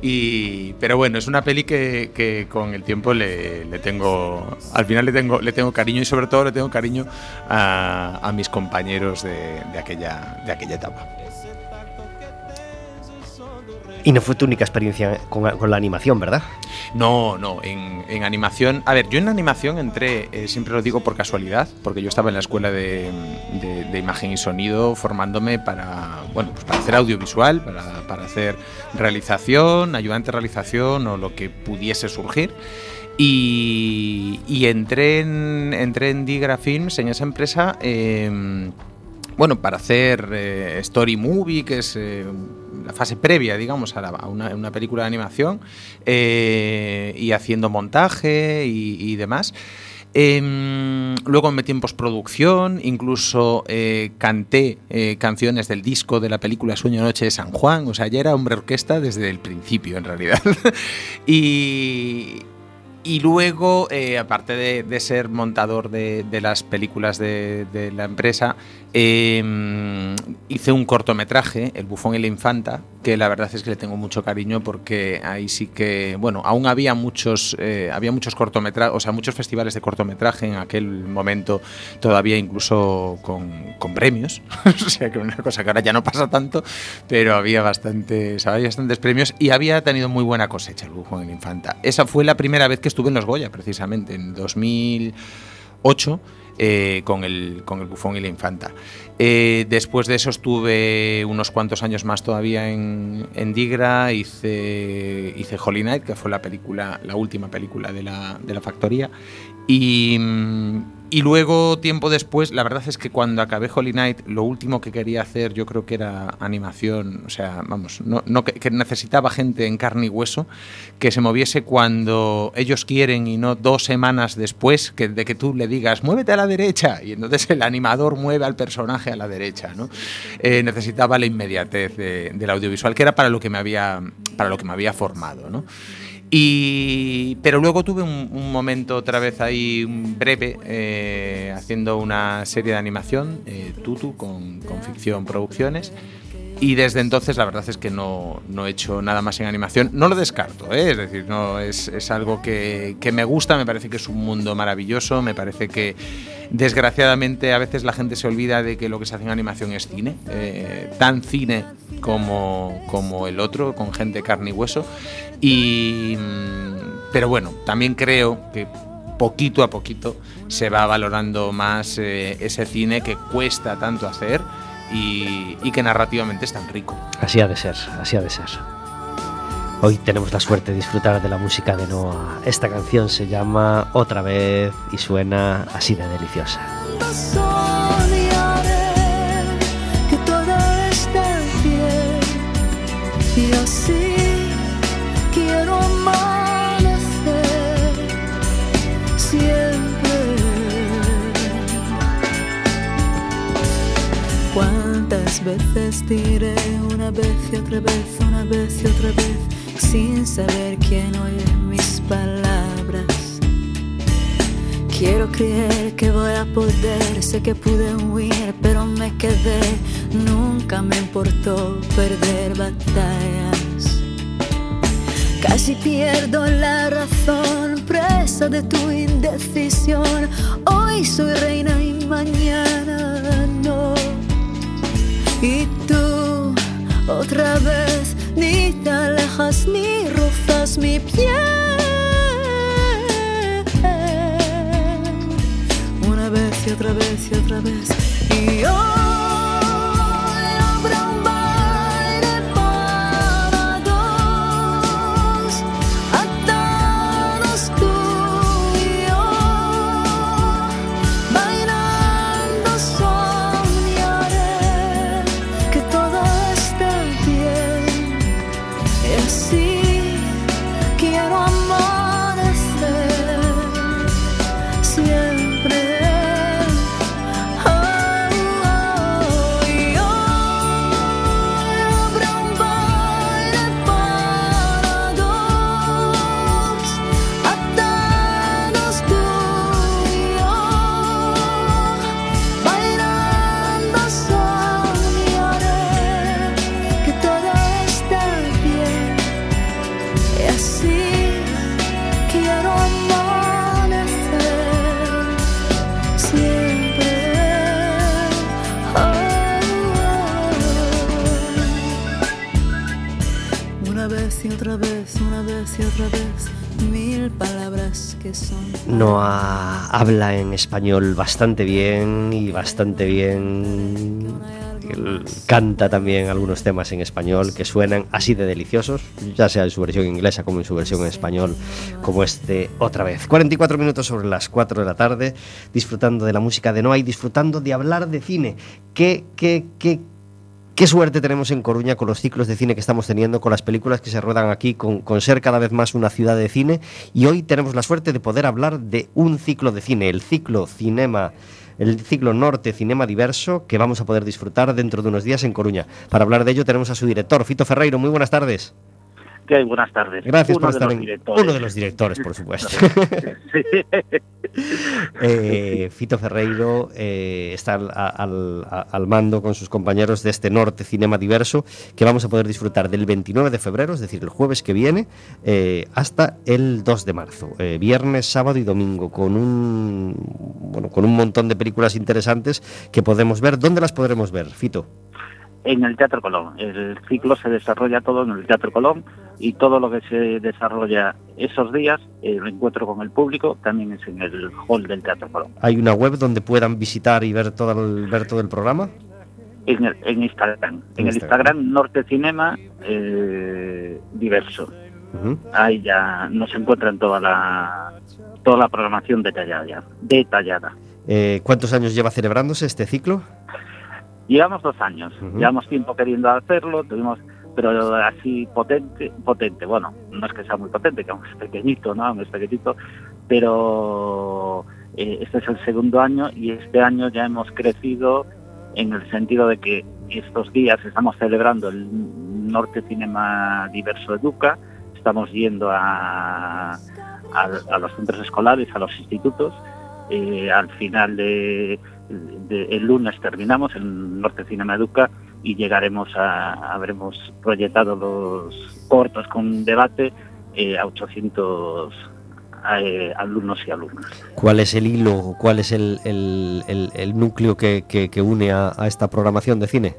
Y, pero bueno, es una peli que, que con el tiempo le, le, tengo, al final le tengo, le tengo cariño y sobre todo le tengo cariño a, a mis compañeros de, de, aquella, de aquella etapa. Y no fue tu única experiencia con, la animación, ¿verdad? No, no, en, en, animación. A ver, yo en animación entré, eh, siempre lo digo por casualidad, porque yo estaba en la escuela de, de, imagen y sonido formándome para, bueno, pues para hacer audiovisual, para, para, hacer realización, ayudante de realización o lo que pudiese surgir. Y, y entré, en, entré en Digra Films, en esa empresa. Eh, bueno, para hacer eh, Story Movie, que es eh, la fase previa, digamos, a, la, una, película de animación, eh, y haciendo montaje y, demás. Eh, luego me metí en postproducción, incluso canté canciones del disco de la película Sueño Noche de San Juan, o sea, ya era hombre orquesta desde el principio en realidad. y, y luego, aparte de, ser montador de, las películas de la empresa, eh, hice un cortometraje, El bufón y la infanta, que la verdad es que le tengo mucho cariño porque ahí sí que, bueno, aún había muchos, eh, había muchos cortometrajes, o sea, muchos festivales de cortometraje en aquel momento, todavía incluso con, con premios, o sea, que una cosa que ahora ya no pasa tanto, pero había bastantes, había bastantes premios y había tenido muy buena cosecha el bufón y la infanta. Esa fue la primera vez que estuve en los Goya, precisamente, en 2008. Eh, con, el, con el bufón y la infanta. Eh, después de eso estuve unos cuantos años más todavía en, en Digra, hice, hice Holy Night, que fue la película, la última película de la, de la factoría, y, y, luego, tiempo después, la verdad es que cuando acabé Holy Night, lo último que quería hacer yo creo que era animación, o sea, vamos, no, no que, que, necesitaba gente en carne y hueso que se moviese cuando ellos quieren y no dos semanas después que, de que tú le digas, muévete a la derecha, y entonces el animador mueve al personaje a la derecha, ¿no? Eh, necesitaba la inmediatez de, del audiovisual, que era para lo que me había, para lo que me había formado, ¿no? Y, pero luego tuve un, momento otra vez ahí breve eh, haciendo una serie de animación, eh, Tutu, con, con, Ficción Producciones. Y desde entonces la verdad es que no, no he hecho nada más en animación. No lo descarto, ¿eh? es decir, no, es, es algo que, que, me gusta, me parece que es un mundo maravilloso, me parece que desgraciadamente a veces la gente se olvida de que lo que se hace en animación es cine, eh, tan cine como, como el otro, con gente carne y hueso. Y, pero bueno, también creo que poquito a poquito se va valorando más eh, ese cine que cuesta tanto hacer y, y, que narrativamente es tan rico. Así ha de ser, así ha de ser. Hoy tenemos la suerte de disfrutar de la música de Noah. Esta canción se llama Otra vez y suena así de deliciosa. Y así ¿Cuántas veces diré una vez y otra vez, una vez y otra vez, sin saber quién oye mis palabras? Quiero creer que voy a poder, sé que pude huir, pero me quedé. Nunca me importó perder batallas. Casi pierdo la razón, presa de tu indecisión. Hoy soy reina y mañana. Y tú, otra vez, ni te alejas ni rozas mi piel. Una vez y otra vez y otra vez. Y yo. y otra vez, una vez y otra vez, mil palabras que son. Noah habla en español bastante bien y bastante bien. Canta también algunos temas en español que suenan así de deliciosos, ya sea en su versión inglesa como en su versión en español, como este otra vez. 44 minutos sobre las 4 de la tarde, disfrutando de la música de Noah y disfrutando de hablar de cine. ¿Qué, qué, qué, Qué suerte tenemos en Coruña con los ciclos de cine que estamos teniendo, con las películas que se ruedan aquí, con, con, ser cada vez más una ciudad de cine. Y hoy tenemos la suerte de poder hablar de un ciclo de cine, el ciclo Cinema, el ciclo Norte Cinema Diverso, que vamos a poder disfrutar dentro de unos días en Coruña. Para hablar de ello tenemos a su director, Fito Ferreiro. Muy buenas tardes. ¿Qué hay? Buenas tardes. Gracias Uno por de estar los en directores. uno de los directores, por supuesto. Eh, Fito Ferreiro eh, está al, al- al mando con sus compañeros de este Norte Cinema Diverso que vamos a poder disfrutar del 29 de febrero, es decir, el jueves que viene, eh, hasta el 2 de marzo, viernes, sábado y domingo, con un, bueno, con un montón de películas interesantes que podemos ver. ¿Dónde las podremos ver, Fito? En el Teatro Colón. El ciclo se desarrolla todo en el Teatro Colón y todo lo que se desarrolla esos días, el encuentro con el público, también es en el hall del Teatro Colón. ¿Hay una web donde puedan visitar y ver todo el, ver todo el programa? En, el- en Instagram. En el Instagram. Instagram Norte Cinema eh, Diverso. Ahí ya nos encuentran toda la toda la programación detallada. Detallada. Eh, ¿Cuántos años lleva celebrándose este ciclo? Llevamos dos años, llevamos tiempo queriendo hacerlo, tuvimos, pero así potente, potente, bueno, no es que sea muy potente, que aún es pequeñito, ¿no? Aún es pequeñito, pero eh, este es el segundo año y este año ya hemos crecido en el sentido de que estos días estamos celebrando el Norte Cinema Diverso Educa, estamos yendo a, a, a los centros escolares, a los institutos, eh, al final de, de- el lunes terminamos en Norte Cinema Educa y llegaremos a, habremos proyectado los cortos con debate eh, a 800 eh, alumnos y alumnas. ¿Cuál es el hilo, cuál es el, el- el- el núcleo que, que- que une a, a esta programación de cine?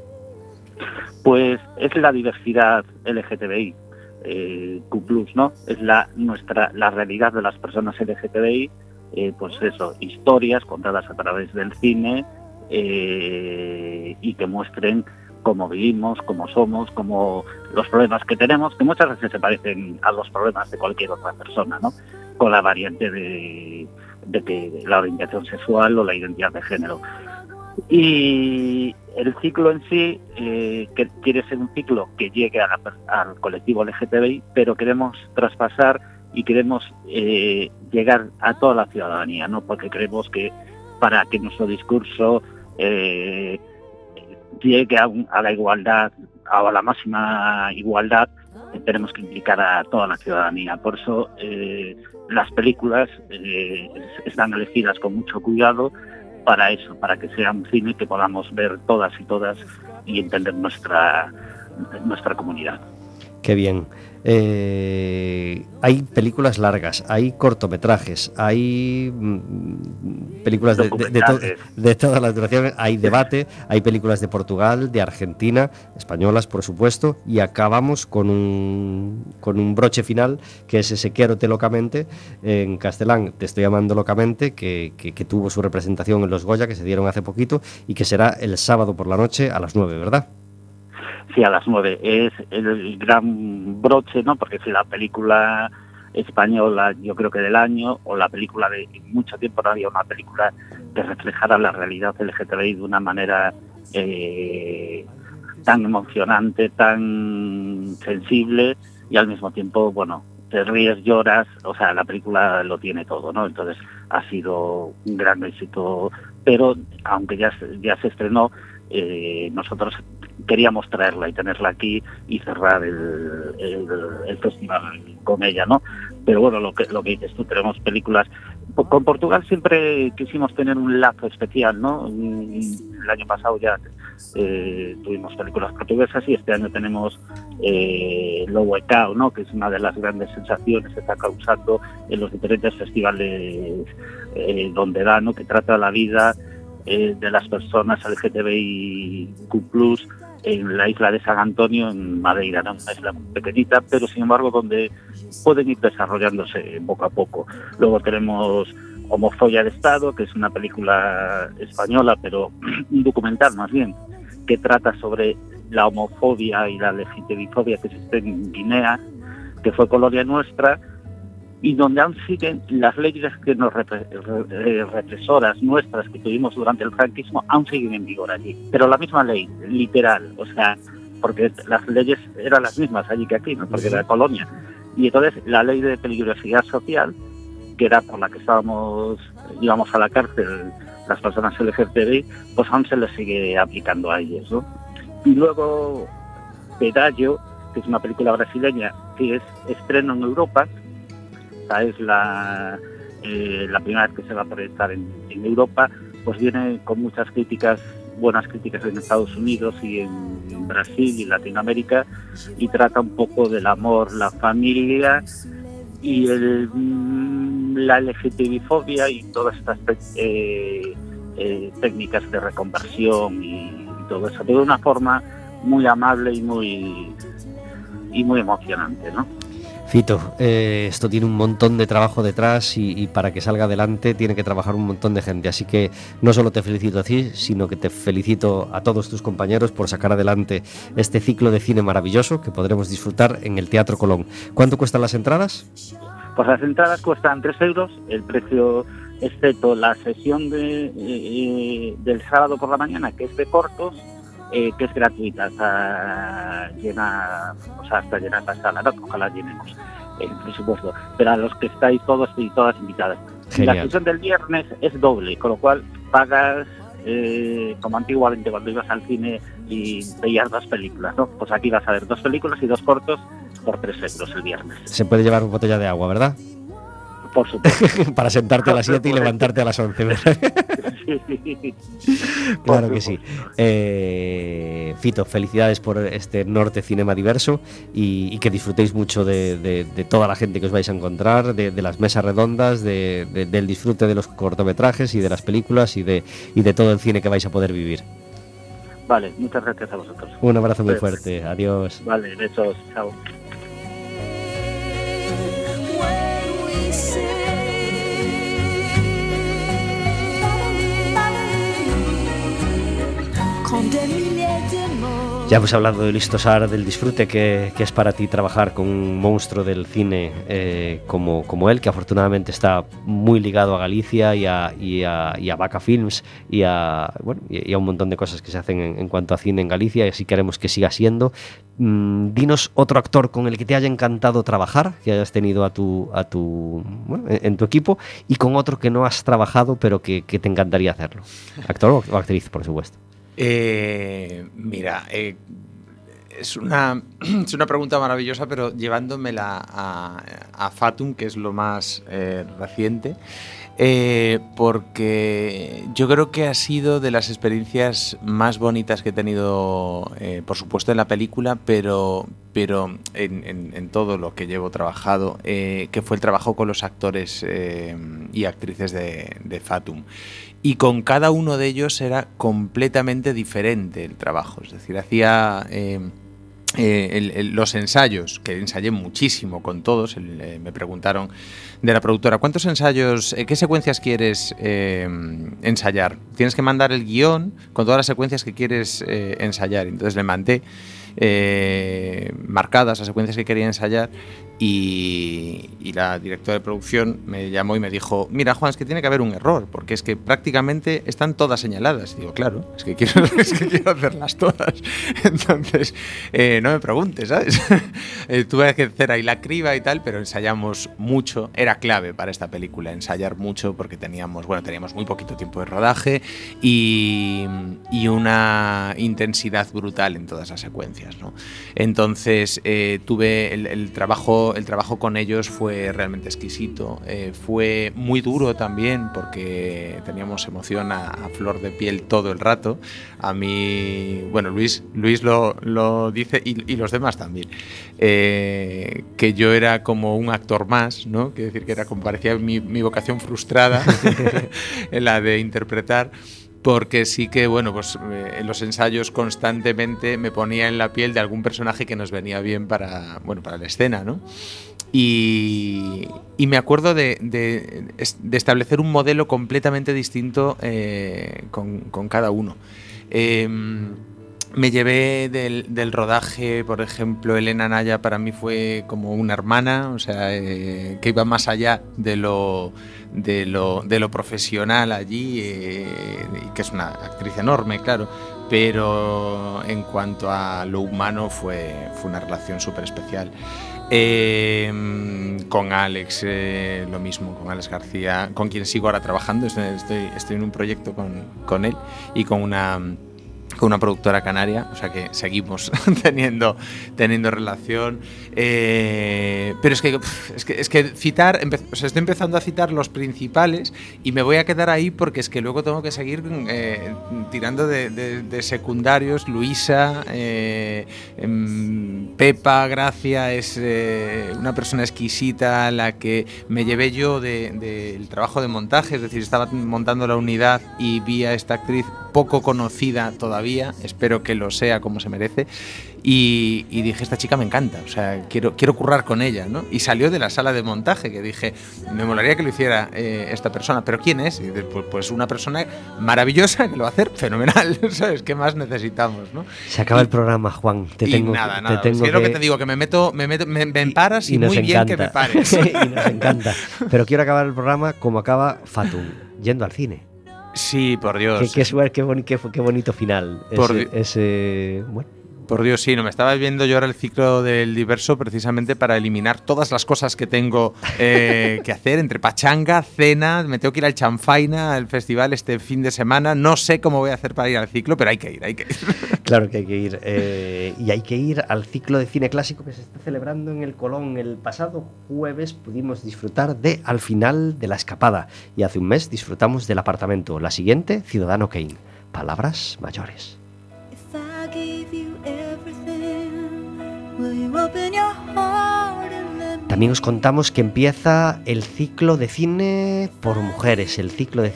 Pues es la diversidad LGTBI, eh, Q+, ¿no? Es la nuestra la realidad de las personas LGTBI, eh, pues eso, historias contadas a través del cine eh, y que muestren cómo vivimos, cómo somos, cómo los problemas que tenemos, que muchas veces se parecen a los problemas de cualquier otra persona, ¿no? Con la variante de, de que la orientación sexual o la identidad de género. Y el ciclo en sí eh, que quiere ser un ciclo que llegue al colectivo LGTBI, pero queremos traspasar y queremos eh, llegar a toda la ciudadanía, ¿no? Porque creemos que para que nuestro discurso eh, llegue a, la igualdad, a la máxima igualdad, tenemos que implicar a toda la ciudadanía. Por eso eh, las películas están elegidas con mucho cuidado para eso, para que sea un cine que podamos ver todas y todas y entender nuestra nuestra comunidad. Qué bien. Eh, hay películas largas, hay cortometrajes, hay mm, películas de, de- de to- Documentales. de todas las duraciones, hay debate, hay películas de Portugal, de Argentina, españolas por supuesto, y acabamos con un, con un broche final que es ese Quiérote locamente en castellán, te estoy llamando locamente, que, que- que tuvo su representación en los Goya que se dieron hace poquito y que será el sábado por la noche a las 9, ¿verdad? Sí, a las nueve. Es el gran broche, ¿no? Porque es la película española, yo creo que del año, o la película de mucho tiempo no había una película que reflejara la realidad LGTBI de una manera eh, tan emocionante, tan sensible y al mismo tiempo, bueno, te ríes, lloras, o sea, la película lo tiene todo, ¿no? Entonces ha sido un gran éxito, pero aunque ya ya se estrenó, eh, nosotros queríamos traerla y tenerla aquí y cerrar el, festival con ella, ¿no? Pero bueno, lo que, lo que dices tú, tenemos películas. Con Portugal siempre quisimos tener un lazo especial, ¿no? El año pasado ya eh, tuvimos películas portuguesas y este año tenemos eh, Lobo ¿no? Que es una de las grandes sensaciones que está causando en los diferentes festivales eh, donde da, ¿no? Que trata la vida eh, de las personas LGTBIQ+, en la isla de San Antonio, en Madeira, ¿no? una isla muy pequeñita, pero sin embargo donde pueden ir desarrollándose poco a poco. Luego tenemos Homofobia de Estado, que es una película española, pero un documental más bien, que trata sobre la homofobia y la legitimifobia que existe en Guinea, que fue colonia nuestra, y donde aún siguen las leyes que nos repre- re- eh, represoras nuestras que tuvimos durante el franquismo, aún siguen en vigor allí. Pero la misma ley, literal, o sea, porque las leyes eran las mismas allí que aquí, ¿no? porque era colonia. Y entonces la ley de peligrosidad social, que era por la que estábamos, íbamos a la cárcel las personas LGTBI, pues aún se les sigue aplicando a ellos. ¿no? Y luego Pedallo, que es una película brasileña que es estreno en Europa, o sea, es la, eh, la primera vez que se va a proyectar en, en Europa, pues viene con muchas críticas, buenas críticas en Estados Unidos y en, Brasil y Latinoamérica, y trata un poco del amor, la familia y el, mm, la LGTBI-fobia y todas estas eh, eh, técnicas de reconversión y todo eso, de una forma muy amable y muy y muy emocionante, ¿no? Fito, eh, esto tiene un montón de trabajo detrás y, para que salga adelante tiene que trabajar un montón de gente. Así que no solo te felicito a ti, sino que te felicito a todos tus compañeros por sacar adelante este ciclo de cine maravilloso que podremos disfrutar en el Teatro Colón. ¿Cuánto cuestan las entradas? Pues las entradas cuestan 3 euros, el precio excepto la sesión de, eh, del sábado por la mañana, que es de cortos, eh, que es gratuita hasta llenar, o sea, hasta llenar la sala, ¿no? ojalá llenemos el presupuesto. Pero a los que estáis todos y todas invitadas. Y la Genial. sesión del viernes es doble, con lo cual pagas eh, como antiguamente cuando ibas al cine y veías dos películas, ¿no? Pues aquí vas a ver dos películas y dos cortos por 3 euros el viernes, Se puede llevar una botella de agua, ¿verdad? por supuesto. Para sentarte a las 7 y levantarte a las 11. Claro que sí. Eh, Fito, felicidades por este Norte Cinema Diverso y, y que disfrutéis mucho de, de- de toda la gente que os vais a encontrar, de, de las mesas redondas, de- de- del disfrute de los cortometrajes y de las películas y de, y de todo el cine que vais a poder vivir. Vale, muchas gracias a vosotros. Un abrazo muy Pues- fuerte. Adiós. Vale, besos, chao. Ya hemos hablado del Istosar, del disfrute que, que es para ti trabajar con un monstruo del cine eh, como, como él, que afortunadamente está muy ligado a Galicia y a, y a, y a Vaca Films y a, bueno, y a un montón de cosas que se hacen en, en cuanto a cine en Galicia y así queremos que siga siendo. Mm, dinos otro actor con el que te haya encantado trabajar, que hayas tenido a tu, a tu, bueno, en, en tu equipo, y con otro que no has trabajado pero que, que te encantaría hacerlo. Actor o actriz, por supuesto. Eh, mira, eh, es, una, es una pregunta maravillosa, pero llevándomela a, Fatum, que es lo más eh, reciente, eh, porque yo creo que ha sido de las experiencias más bonitas que he tenido, por supuesto en la película, pero, pero en, todo lo que llevo trabajado, que fue el trabajo con los actores y actrices de Fatum. Y con cada uno de ellos era completamente diferente el trabajo. Es decir, hacía eh, eh, los ensayos, que ensayé muchísimo con todos. eh, me preguntaron de la productora, ¿cuántos ensayos, qué secuencias quieres ensayar? Tienes que mandar el guion con todas las secuencias que quieres ensayar. Entonces le mandé marcadas las secuencias que quería ensayar y, y la directora de producción me llamó y me dijo, mira Juan, es que tiene que haber un error, porque es que prácticamente están todas señaladas. Y digo, claro, es que quiero, es que quiero hacerlas todas. Entonces, eh, no me preguntes, ¿sabes? Eh, tuve que hacer ahí la criba y tal, pero ensayamos mucho. Era clave para esta película, ensayar mucho, porque teníamos, bueno, teníamos muy poquito tiempo de rodaje y, y una intensidad brutal en todas las secuencias, ¿no? Entonces, eh, tuve el, el trabajo, el trabajo con ellos fue realmente exquisito. Eh, fue muy duro también porque teníamos emoción a, flor de piel todo el rato. A mí, bueno, Luis, Luis lo, lo dice y, los demás también. eh, que yo era como un actor más, ¿no? Quiero decir que era como parecía mi, mi vocación frustrada la de interpretar porque sí que, bueno, pues eh, en los ensayos constantemente me ponía en la piel de algún personaje que nos venía bien para, bueno, para la escena, ¿no? Y, me acuerdo de, de- de establecer un modelo completamente distinto eh, con, con cada uno. Em, me llevé del, rodaje, por ejemplo, Elena Naya para mí fue como una hermana, o sea, eh, que iba más allá de lo, profesional allí, eh, que es una actriz enorme, claro, pero en cuanto a lo humano fue, una relación súper especial. Eh, con Alex, eh, lo mismo, con Alex García, con quien sigo ahora trabajando, estoy, en un proyecto con él y con una con una productora canaria, o sea que seguimos teniendo, teniendo relación. Eh, pero es que, es que, es que citar, o estoy empezando a citar los principales y me voy a quedar ahí porque es que luego tengo que seguir eh, tirando de, secundarios. Luisa, eh, em, Pepa, Gracia, es una persona exquisita la que me llevé yo del de, trabajo de montaje, es decir, estaba montando la unidad y vi a esta actriz poco conocida todavía, espero que lo sea como se merece, y, y dije, esta chica me encanta, o sea, quiero, quiero currar con ella, ¿no? Y salió de la sala de montaje, que dije, me molaría que lo hiciera eh, esta persona, pero ¿quién es? Y dice, pues, una persona maravillosa que lo va a hacer fenomenal, ¿sabes? ¿Qué más necesitamos, no? Se acaba el programa, Juan. Te y tengo, nada, te nada, tengo es que que te digo, que me meto, me, meto, me, me paras y, muy bien que me encanta. pares. y nos encanta. Pero quiero acabar el programa como acaba Fatum, yendo al cine. Sí, por Dios. Qué, qué, qué, boni- qué- qué bonito final. Por ese, ese- bueno, Por Dios, sí, no me estaba viendo yo ahora el ciclo del diverso precisamente para eliminar todas las cosas que tengo eh, que hacer entre pachanga, cena, me tengo que ir al Chanfaina, al festival este fin de semana. No sé cómo voy a hacer para ir al ciclo, pero hay que ir, hay que ir. claro que hay que ir. eh, y hay que ir al ciclo de cine clásico que se está celebrando en el Colón. El pasado jueves pudimos disfrutar de Al final de la escapada. Y hace un mes disfrutamos del apartamento. La siguiente, Ciudadano Kane. Palabras mayores. También os contamos que empieza el ciclo de cine por mujeres, el ciclo de